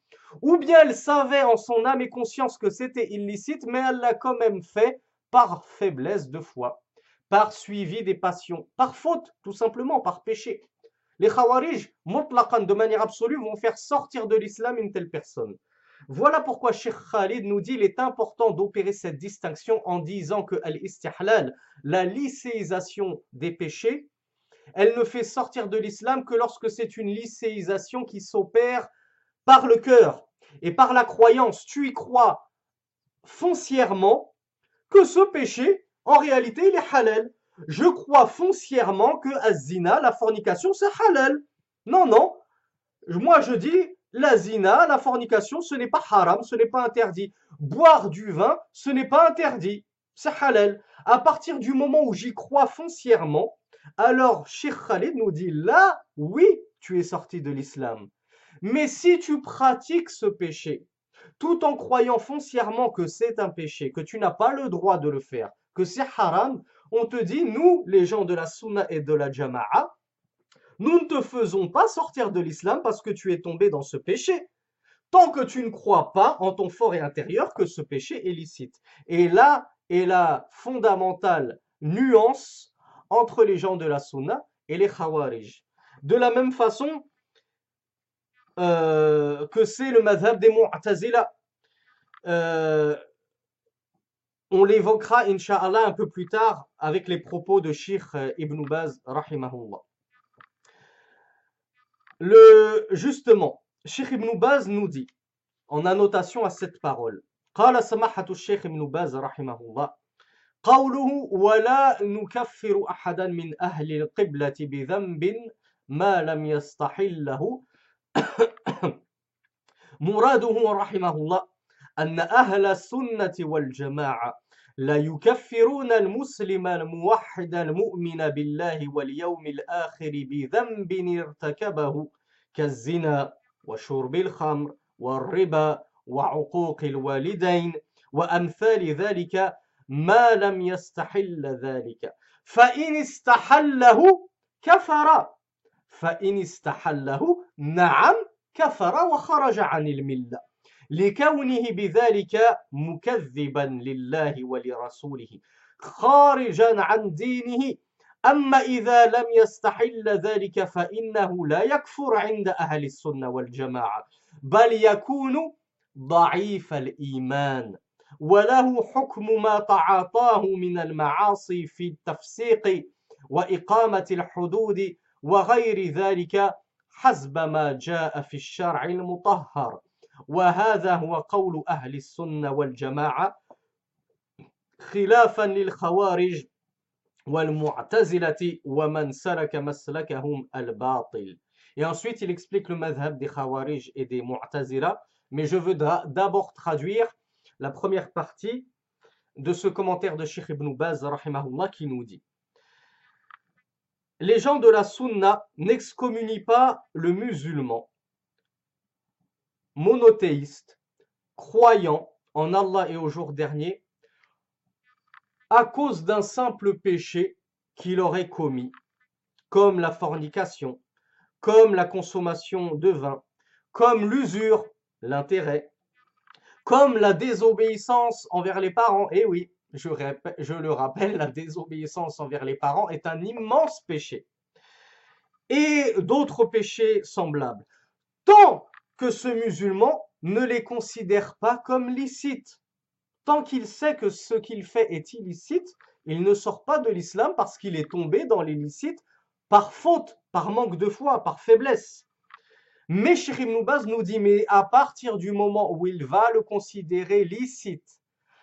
ou bien elle savait en son âme et conscience que c'était illicite, mais elle l'a quand même fait par faiblesse de foi, par suivi des passions, par faute, tout simplement, par péché. Les Khawarij, de manière absolue, vont faire sortir de l'islam une telle personne. Voilà pourquoi Sheikh Khalid nous dit qu'il est important d'opérer cette distinction en disant que al-istihlal, la lycéisation des péchés, elle ne fait sortir de l'islam que lorsque c'est une lycéisation qui s'opère par le cœur et par la croyance. Tu y crois foncièrement que ce péché, en réalité, il est halal. Je crois foncièrement que azina, la fornication, c'est halal. Non, non. Moi, je dis, la zina, la fornication, ce n'est pas haram, ce n'est pas interdit. Boire du vin, ce n'est pas interdit. C'est halal. À partir du moment où j'y crois foncièrement, alors Sheikh Khalid nous dit là, oui, tu es sorti de l'islam. Mais si tu pratiques ce péché, tout en croyant foncièrement que c'est un péché, que tu n'as pas le droit de le faire, que c'est haram, on te dit, nous, les gens de la sunna et de la jama'a, nous ne te faisons pas sortir de l'islam parce que tu es tombé dans ce péché. Tant que tu ne crois pas en ton fort et intérieur que ce péché est licite. Et là est la fondamentale nuance entre les gens de la sunna et les khawarij. De la même façon, euh, que c'est le madhab des Mu'tazila. Euh, on l'évoquera, inshallah un peu plus tard avec les propos de Sheikh euh, Ibn Baz, rahimahullah. Le, justement, Sheikh Ibn Baz nous dit, en annotation à cette parole, قال سماحة الشيخ ابن باز رحمه الله قوله ولا نكفر أحدا من أهل القبلة بذنب ما لم يستحله مراده رحمه الله أن أهل السنة والجماعة لا يكفرون المسلم الموحد المؤمن بالله واليوم الآخر بذنب ارتكبه كالزنا وشرب الخمر والربا وعقوق الوالدين وأمثال ذلك ما لم يستحل ذلك. فإن استحله كفر فإن استحله نعم كفر وخرج عن الملة. لكونه بذلك مكذبا لله ولرسوله خارجا عن دينه. أما إذا لم يستحل ذلك فإنه لا يكفر عند أهل السنة والجماعة بل يكون ضعيف الإيمان وله حكم ما تعاطاه من المعاصي في التفسيق وإقامة الحدود وغير ذلك حسب ما جاء في الشرع المطهر. وهذا هو قول أهل السنة والجماعة خلافا للخوارج والمعتزلة ومن سلك مسلكهم الباطل Et ensuite, il explique le madhab des Khawarij et des Mu'tazila. Mais je veux d'abord traduire la première partie de ce commentaire de Sheikh Ibn Baz, rahimahullah, qui nous dit Les gens de la Sunna n'excommunient pas le musulman monothéiste, croyant en Allah et au jour dernier, à cause d'un simple péché qu'il aurait commis, comme la fornication, comme la consommation de vin, comme l'usure, l'intérêt, comme la désobéissance envers les parents. Et oui, je, je le rappelle, la désobéissance envers les parents est un immense péché. Et d'autres péchés semblables. Tant que ce musulman ne les considère pas comme licites. Tant qu'il sait que ce qu'il fait est illicite, il ne sort pas de l'islam parce qu'il est tombé dans l'illicite par faute, par manque de foi, par faiblesse. Mais Sheikh Ibn nous dit, mais à partir du moment où il va le considérer licite,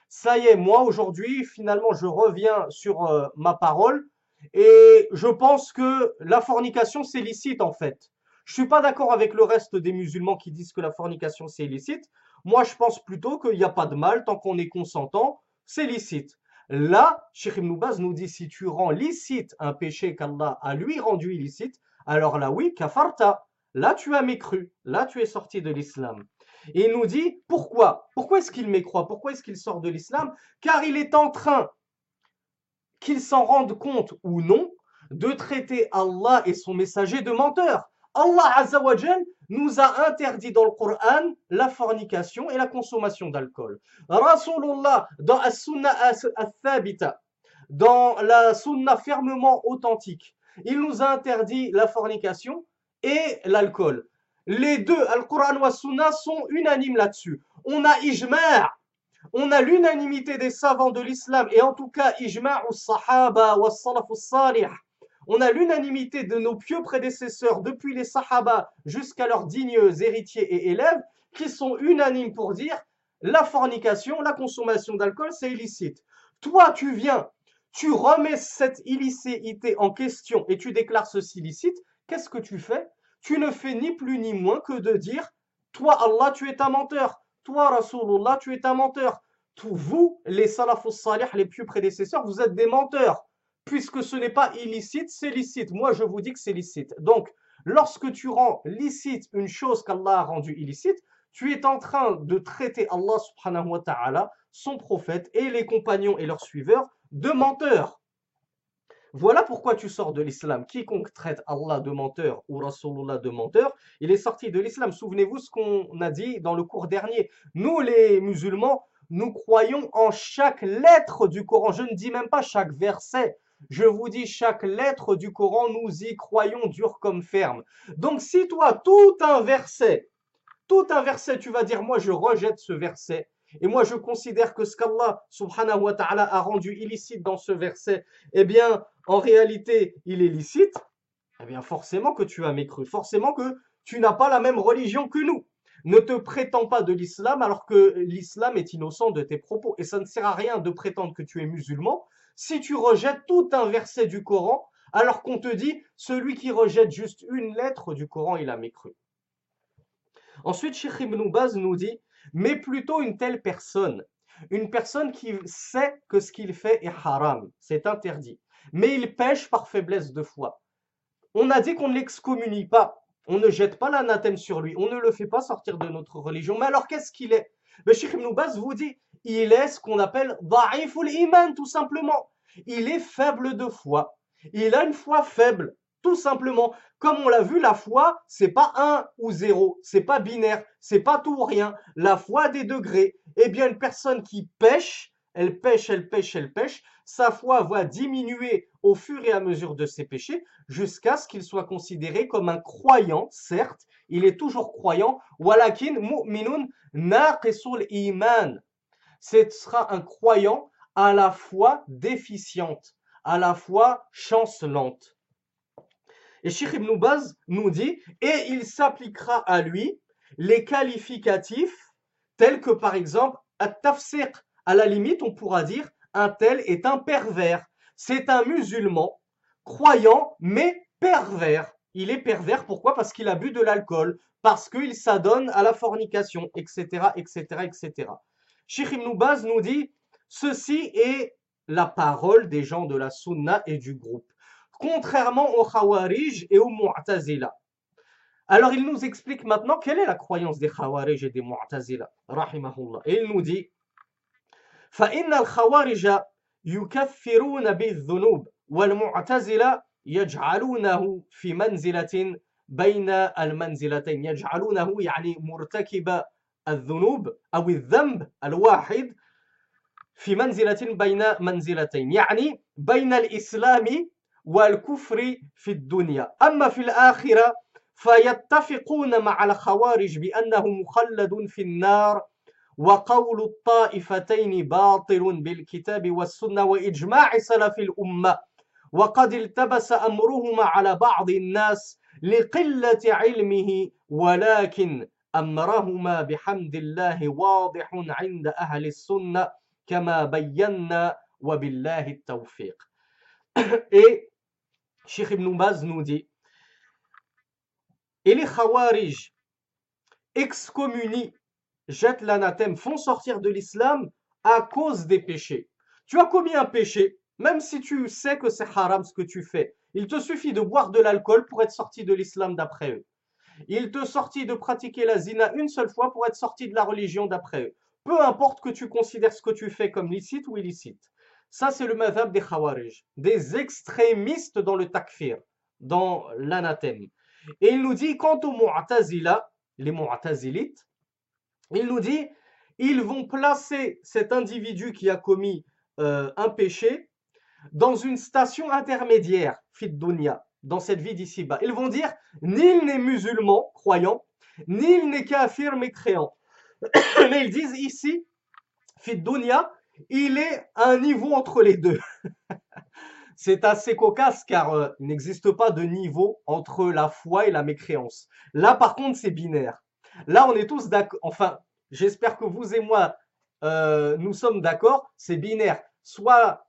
ça y est, moi aujourd'hui, finalement, je reviens sur euh, ma parole et je pense que la fornication, c'est licite en fait. Je suis pas d'accord avec le reste des musulmans qui disent que la fornication, c'est illicite. Moi, je pense plutôt qu'il n'y a pas de mal tant qu'on est consentant, c'est licite. Là, Sheikh Ibn nous dit si tu rends licite un péché qu'Allah a lui rendu illicite, alors là oui, kafarta. Là tu as mécru, là tu es sorti de l'islam. Et il nous dit pourquoi? Pourquoi est-ce qu'il mécroit? Pourquoi est-ce qu'il sort de l'islam? Car il est en train, qu'il s'en rende compte ou non, de traiter Allah et son messager de menteurs. Allah Azzawajal nous a interdit dans le Coran la fornication et la consommation d'alcool. Rasulullah, dans la sunna fermement authentique, il nous a interdit la fornication et l'alcool. Les deux, Al-Quran et Sunna, sont unanimes là-dessus. On a ijma' on a l'unanimité des savants de l'islam, et en tout cas, ijma' sahaba wa salaf salih on a l'unanimité de nos pieux prédécesseurs, depuis les Sahaba jusqu'à leurs dignes héritiers et élèves, qui sont unanimes pour dire la fornication, la consommation d'alcool, c'est illicite. Toi, tu viens, tu remets cette illicéité en question et tu déclares ceci illicite, qu'est-ce que tu fais? Tu ne fais ni plus ni moins que de dire Toi, Allah, tu es un menteur. Toi, Rasulullah, tu es un menteur. vous, les salafus salih, les pieux prédécesseurs, vous êtes des menteurs puisque ce n'est pas illicite, c'est licite. Moi, je vous dis que c'est licite. Donc, lorsque tu rends licite une chose qu'Allah a rendue illicite, tu es en train de traiter Allah subhanahu wa ta'ala, son prophète et les compagnons et leurs suiveurs de menteurs. Voilà pourquoi tu sors de l'islam. Quiconque traite Allah de menteur ou Rasulullah de menteur, il est sorti de l'islam. Souvenez-vous ce qu'on a dit dans le cours dernier. Nous, les musulmans, nous croyons en chaque lettre du Coran. Je ne dis même pas chaque verset. Je vous dis, chaque lettre du Coran, nous y croyons dur comme ferme. Donc si toi, tout un verset, tout un verset, tu vas dire, moi je rejette ce verset, et moi je considère que ce qu'Allah subhanahu wa ta'ala a rendu illicite dans ce verset, eh bien, en réalité, il est licite, eh bien forcément que tu as mécru, forcément que tu n'as pas la même religion que nous. Ne te prétends pas de l'islam alors que l'islam est innocent de tes propos. Et ça ne sert à rien de prétendre que tu es musulman si tu rejettes tout un verset du Coran, alors qu'on te dit, celui qui rejette juste une lettre du Coran, il a mécru. Ensuite, Sheikh Ibn Baz nous dit, mais plutôt une telle personne, une personne qui sait que ce qu'il fait est haram, c'est interdit, mais il pêche par faiblesse de foi. On a dit qu'on ne l'excommunie pas, on ne jette pas l'anathème sur lui, on ne le fait pas sortir de notre religion. Mais alors qu'est-ce qu'il est? Le Sheikh Ibn vous dit, il est ce qu'on appelle da'iful iman, tout simplement. Il est faible de foi. Il a une foi faible, tout simplement. Comme on l'a vu, la foi, c'est pas un ou zéro, c'est pas binaire, c'est pas tout ou rien. La foi des degrés. Eh bien, une personne qui pêche, elle pêche, elle pêche, elle pêche, sa foi va diminuer au fur et à mesure de ses péchés jusqu'à ce qu'il soit considéré comme un croyant, certes, il est toujours croyant, walakin mu'minun naqisul iman. Ce sera un croyant à la fois déficiente, à la fois chancelante. Et Sheikh Ibn Baz nous dit, et il s'appliquera à lui les qualificatifs tels que par exemple, at-tafsiq, à la limite, on pourra dire, un tel est un pervers. C'est un musulman, croyant, mais pervers. Il est pervers, pourquoi? Parce qu'il a bu de l'alcool, parce qu'il s'adonne à la fornication, etc., etc., etc. Sheikh Ibn Baz nous dit, ceci est la parole des gens de la sunna et du groupe. Contrairement aux khawarij et aux mu'tazila. Alors il nous explique maintenant quelle est la croyance des khawarij et des mu'tazila. Rahimahullah. Et il nous dit, فإن الخوارج يكفرون بالذنوب والمعتزلة يجعلونه في منزلة بين المنزلتين يجعلونه يعني مرتكب الذنوب أو الذنب الواحد في منزلة بين منزلتين يعني بين الإسلام والكفر في الدنيا. أما في الآخرة فيتفقون مع الخوارج بأنه مخلد في النار وقول الطائفتين باطل بالكتاب والسنة وإجماع سلف الأمة. وقد التبس أمرهما على بعض الناس لقلة علمه ولكن أمرهما بحمد الله واضح عند أهل السنة كما بينا وبالله التوفيق Et Cheikh Ibn Baz nous dit Et les Khawarij excommunient jettent l'anathème, font sortir de l'islam à cause des péchés. Tu as commis un péché, même si tu sais que c'est haram ce que tu fais. Il te suffit de boire de l'alcool pour être sorti de l'islam d'après eux. Il te suffit de pratiquer la zina une seule fois pour être sorti de la religion d'après eux. Peu importe que tu considères ce que tu fais comme licite ou illicite. Ça, c'est le madhab des khawarij, des extrémistes dans le takfir, dans l'anathème. Et il nous dit, quant aux mu'tazila, les mu'tazilites, il nous dit, ils vont placer cet individu qui a commis euh, un péché dans une station intermédiaire, fit dunya, dans cette vie d'ici-bas. Ils vont dire, ni il n'est musulman, croyant, ni il n'est kafir, mécréant. Mais ils disent ici, fit dunya, il est à un niveau entre les deux. C'est assez cocasse car euh, il n'existe pas de niveau entre la foi et la mécréance. Là, par contre, c'est binaire. Là, on est tous d'accord. Enfin, j'espère que vous et moi, euh, nous sommes d'accord. C'est binaire. Soit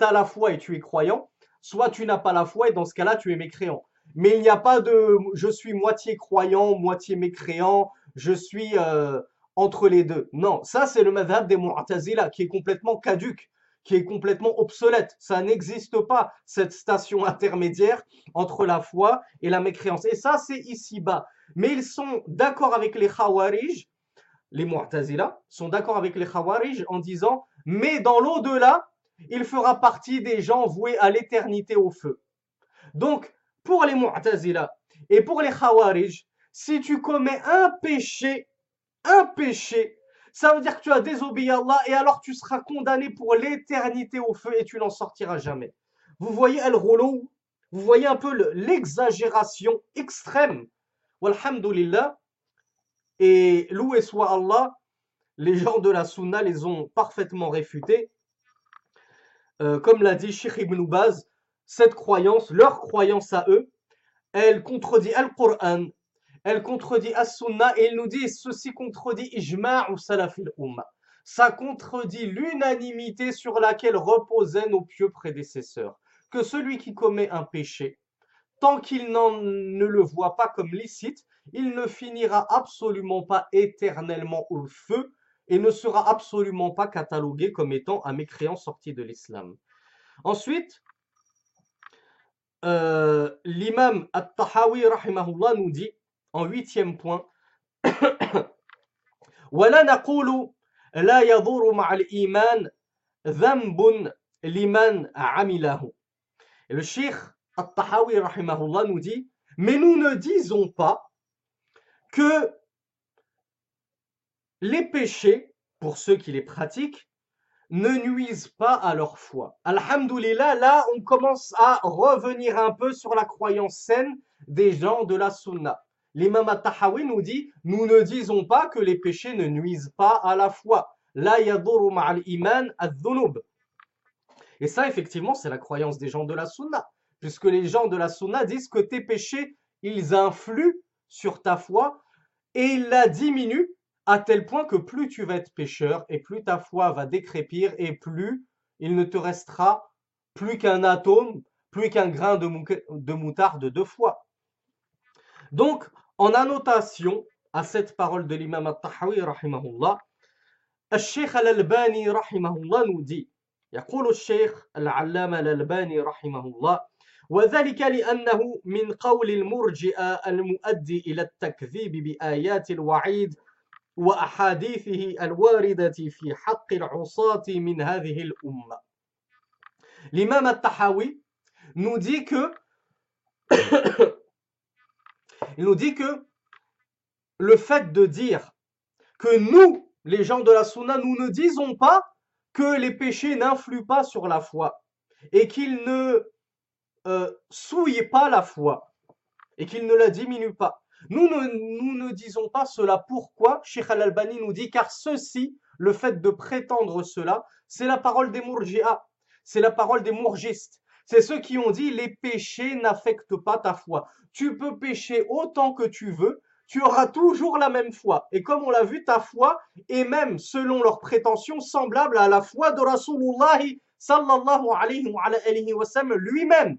tu as la foi et tu es croyant, soit tu n'as pas la foi et dans ce cas-là, tu es mécréant. Mais il n'y a pas de je suis moitié croyant, moitié mécréant, je suis euh, entre les deux. Non, ça c'est le madhab des Mu'tazila qui est complètement caduque, qui est complètement obsolète. Ça n'existe pas, cette station intermédiaire entre la foi et la mécréance. Et ça, c'est ici-bas mais ils sont d'accord avec les Khawarij, les Mu'tazila, sont d'accord avec les Khawarij en disant mais dans l'au-delà, il fera partie des gens voués à l'éternité au feu. Donc, pour les Mu'tazila et pour les Khawarij, si tu commets un péché, un péché, ça veut dire que tu as désobéi à Allah et alors tu seras condamné pour l'éternité au feu et tu n'en sortiras jamais. Vous voyez El Rolo Vous voyez un peu l'exagération extrême Walhamdulillah, et loué soit Allah, les gens de la Sunna les ont parfaitement réfutés. Euh, comme l'a dit Sheikh Ibn cette croyance, leur croyance à eux, elle contredit Al-Qur'an, elle contredit As-Sunna, et il nous dit ceci contredit Ijma' ou Salafil Ummah. Ça contredit l'unanimité sur laquelle reposaient nos pieux prédécesseurs. Que celui qui commet un péché, tant qu'il ne le voit pas comme licite, il ne finira absolument pas éternellement au feu et ne sera absolument pas catalogué comme étant un mécréant sorti de l'islam. Ensuite, euh, l'imam At-Tahawi rahimahullah nous dit en huitième point ولا نقول لا يضر مع الإيمان ذنب لمن عمله. Et le cheikh At-Tahawi rahimahullah nous dit, mais nous ne disons pas que les péchés, pour ceux qui les pratiquent, ne nuisent pas à leur foi. Alhamdulillah, là, on commence à revenir un peu sur la croyance saine des gens de la sunna. L'imam al-Tahawi nous dit, nous ne disons pas que les péchés ne nuisent pas à la foi. La yaduru ma'al iman al-dhunub. Et ça, effectivement, c'est la croyance des gens de la sunna. Puisque les gens de la sunna disent que tes péchés, ils influent sur ta foi et ils la diminuent à tel point que plus tu vas être pécheur et plus ta foi va décrépir et plus il ne te restera plus qu'un atome, plus qu'un grain de, de moutarde de foi. Donc, en annotation à cette parole de l'imam al-Tahawi, rahimahullah, الشيخ الألباني رحمه الله نودي يقول الشيخ العلامة الألباني رحمه الله وذلك لأنه من قول المرجئة المؤدي إلى التكذيب بآيات الوعيد وأحاديثه الواردة في حق العصاة من هذه الأمة L'imam al-Tahawi nous dit que il nous dit que le fait de dire que nous, les gens de la Sunna, nous ne disons pas que les péchés n'influent pas sur la foi et qu'ils ne euh, souillent pas la foi et qu'ils ne la diminuent pas. Nous ne, nous ne disons pas cela. Pourquoi Sheikh Al-Albani nous dit car ceci, le fait de prétendre cela, c'est la parole des Mourji'a, c'est la parole des Mourgistes. C'est ceux qui ont dit les péchés n'affectent pas ta foi. Tu peux pécher autant que tu veux, tu auras toujours la même foi. Et comme on l'a vu, ta foi est même, selon leurs prétentions, semblable à la foi de Rasulullah sallallahu alayhi wa sallam lui-même.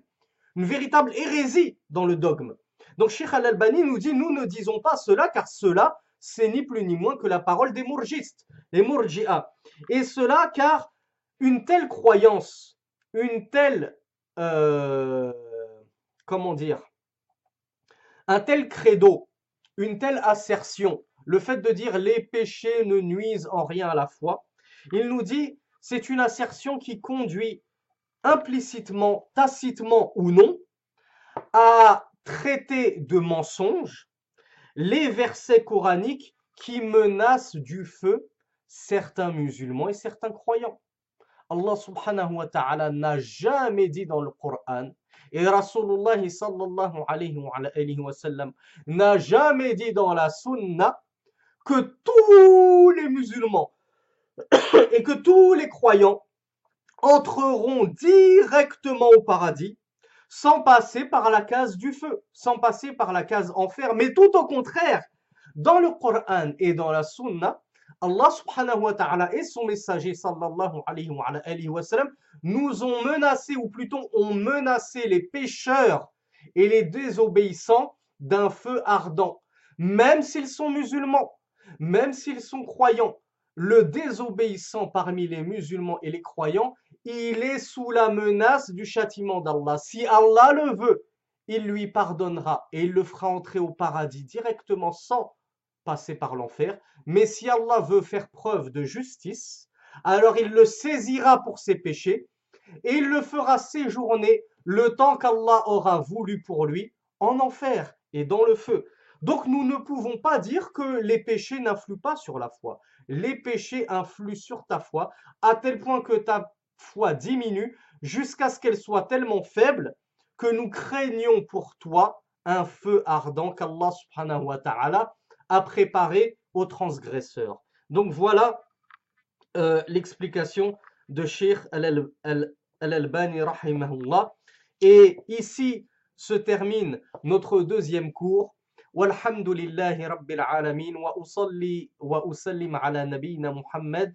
Une véritable hérésie dans le dogme. Donc Sheikh Al-Albani nous dit, nous ne disons pas cela, car cela, c'est ni plus ni moins que la parole des mourgistes, les mourji'a. Et cela car une telle croyance, une telle, euh, comment dire, un tel credo, une telle assertion, le fait de dire les péchés ne nuisent en rien à la foi, il nous dit c'est une assertion qui conduit implicitement, tacitement ou non, à traiter de mensonges les versets coraniques qui menacent du feu certains musulmans et certains croyants. Allah subhanahu wa ta'ala n'a jamais dit dans le Coran et Rasulullah n'a jamais dit dans la sunna que tous les musulmans et que tous les croyants entreront directement au paradis sans passer par la case du feu, sans passer par la case enfer. Mais tout au contraire, dans le Coran et dans la sunna, Allah subhanahu wa ta'ala et son messager sallallahu alayhi wa, nous ont menacé, ou plutôt ont menacé les pécheurs et les désobéissants d'un feu ardent. Même s'ils sont musulmans, même s'ils sont croyants, le désobéissant parmi les musulmans et les croyants, il est sous la menace du châtiment d'Allah. Si Allah le veut, il lui pardonnera et il le fera entrer au paradis directement sans passer par l'enfer. Mais si Allah veut faire preuve de justice, alors il le saisira pour ses péchés et il le fera séjourner le temps qu'Allah aura voulu pour lui en enfer et dans le feu. Donc nous ne pouvons pas dire que les péchés n'influent pas sur la foi. Les péchés influent sur ta foi à tel point que ta foi diminue jusqu'à ce qu'elle soit tellement faible que nous craignons pour toi un feu ardent qu'Allah subhanahu wa ta'ala a préparé aux transgresseurs. Donc voilà euh, l'explication de Sheikh Al-Albani rahimahullah. Et ici se termine notre deuxième cours. والحمد لله رب العالمين وأصلي وأسلم على نبينا محمد